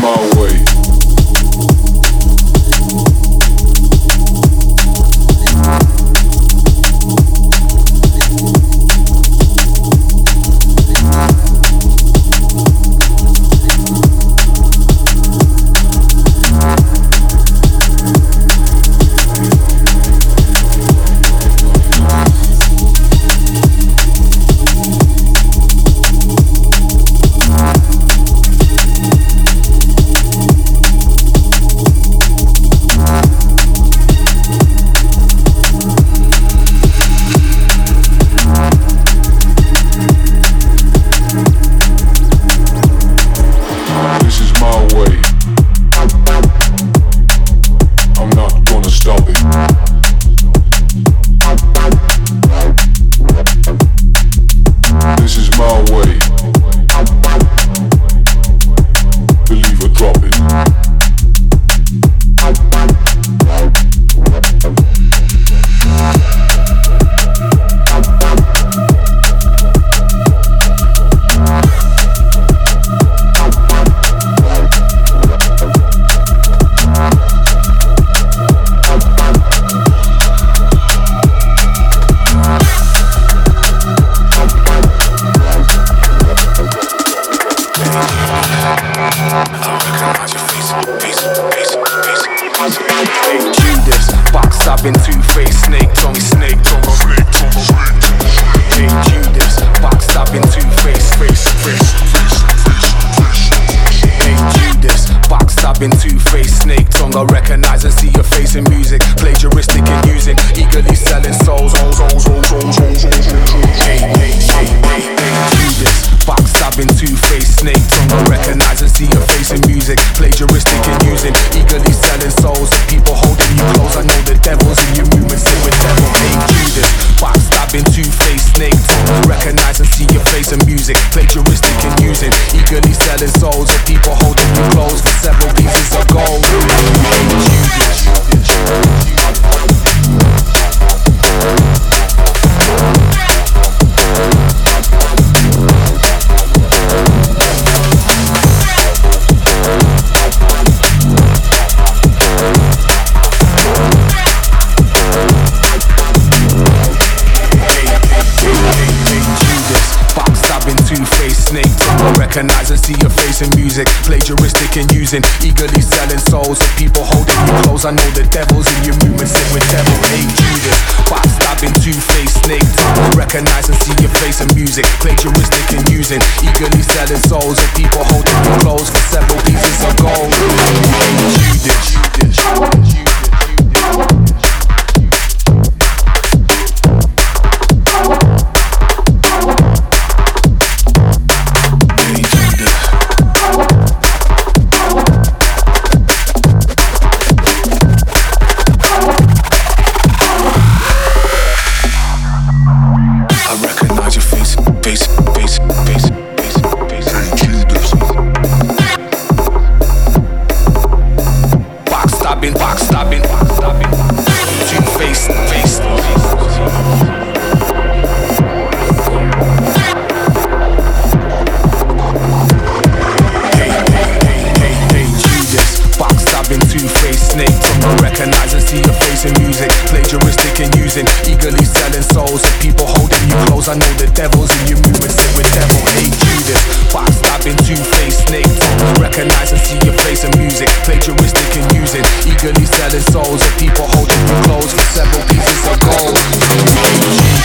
my way. Two-faced snake tongue I recognize and see your face in music. Plagiaristic and using Eagerly selling souls. People holding you close I know the devil's in your movements Sit with devil named Judas. Backstabbing two-faced snake tongue Recognize and see your face in music. Plagiaristic and using Eagerly selling souls. People holding you close For several pieces reasons ago Named Judas. recognize and see your face in music. Plagiaristic and using, eagerly selling souls to people holding you close. I know the devil's in your movement, sit with devil, hate Judas. Backstabbing, two-faced snake. Recognize and see your face in music. Plagiaristic and using, eagerly selling souls to people holding you close for several pieces of gold. Hate Judas. devil hate Judas. Pop stopping two faced snakes. Recognize and see your face in music. Plagiaristic and using. Eagerly selling souls of people holding you close for several pieces of gold.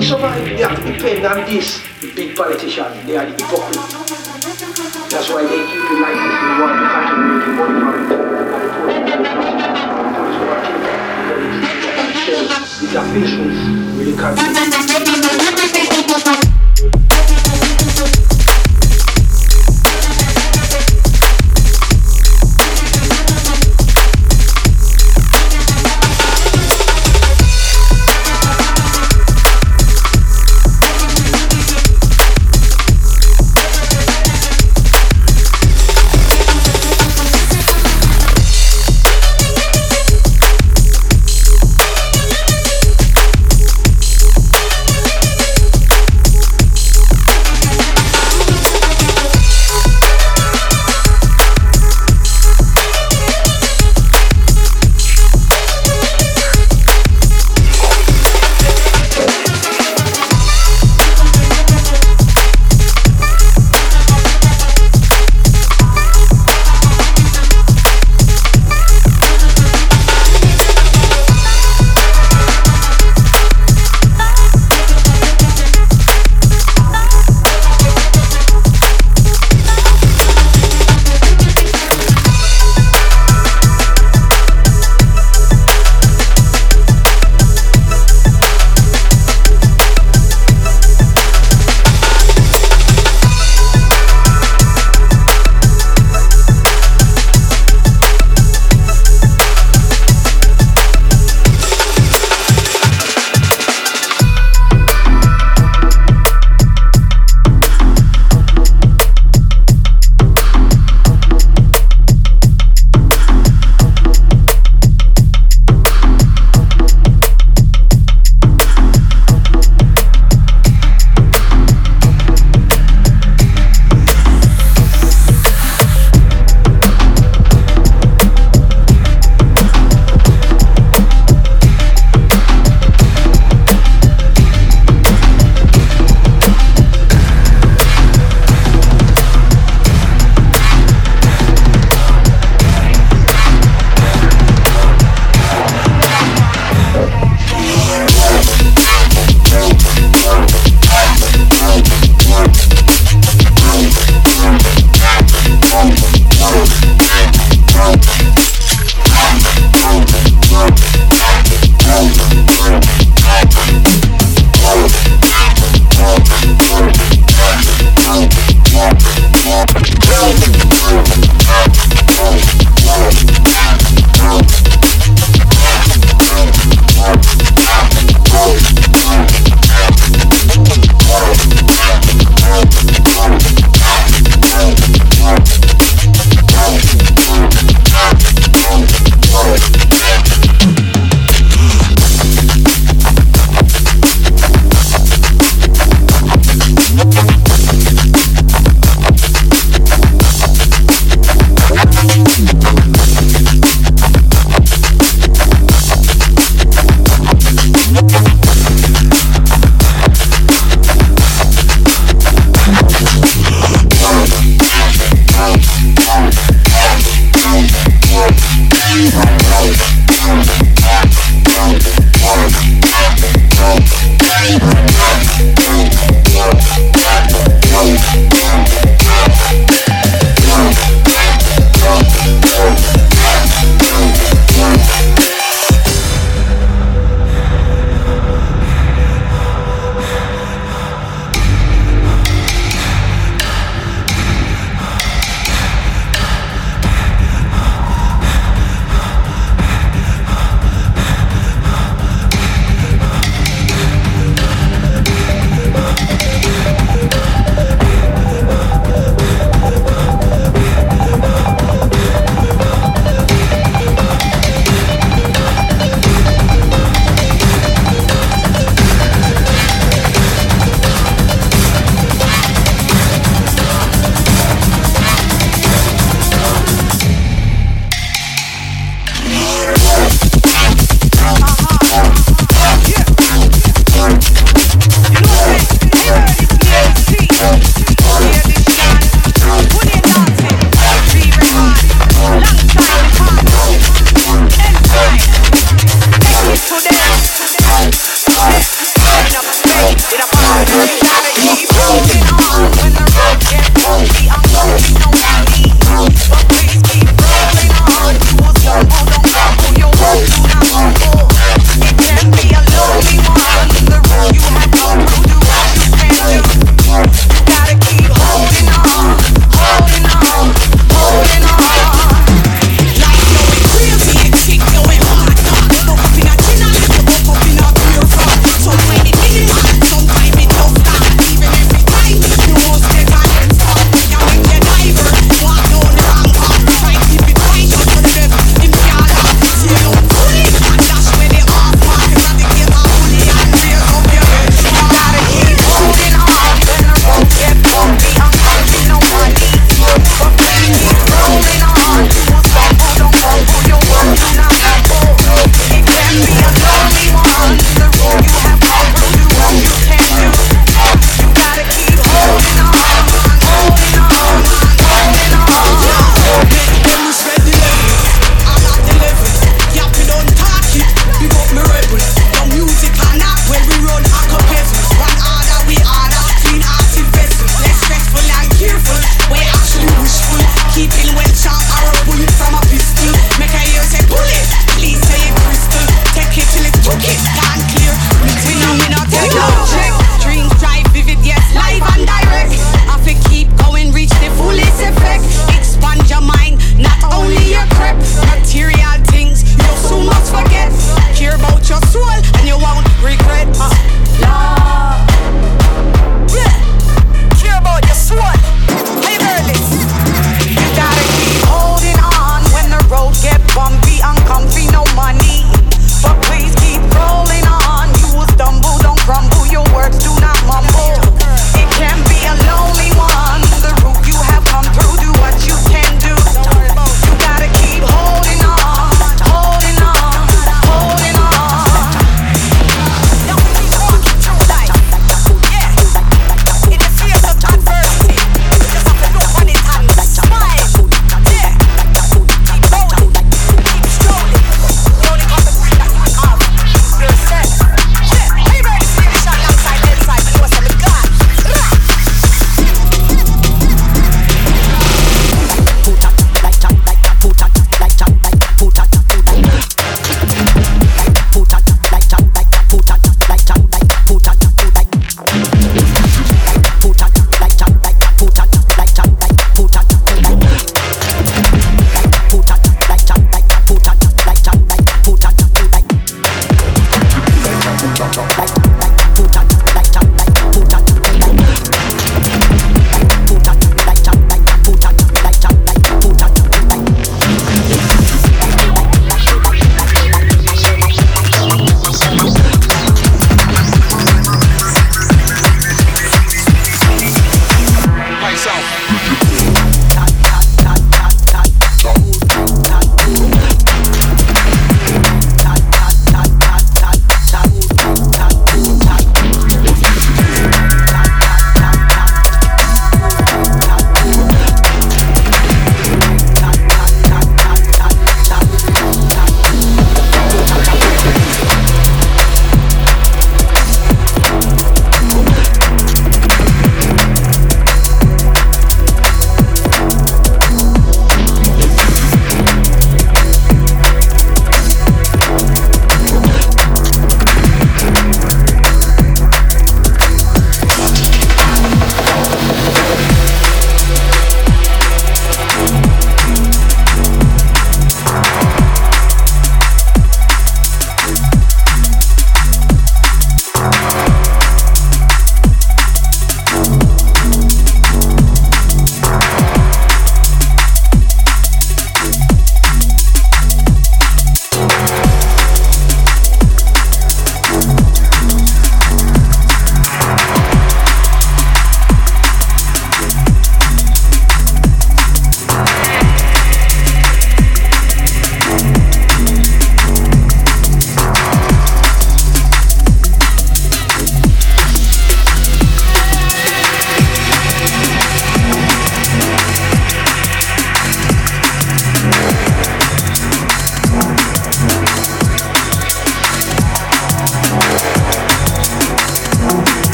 we survive, they are to depend on this. Big politicians, they are the hypocrites. That's why they keep you like this. they want to continue making money from it. And the post-war, the post-war,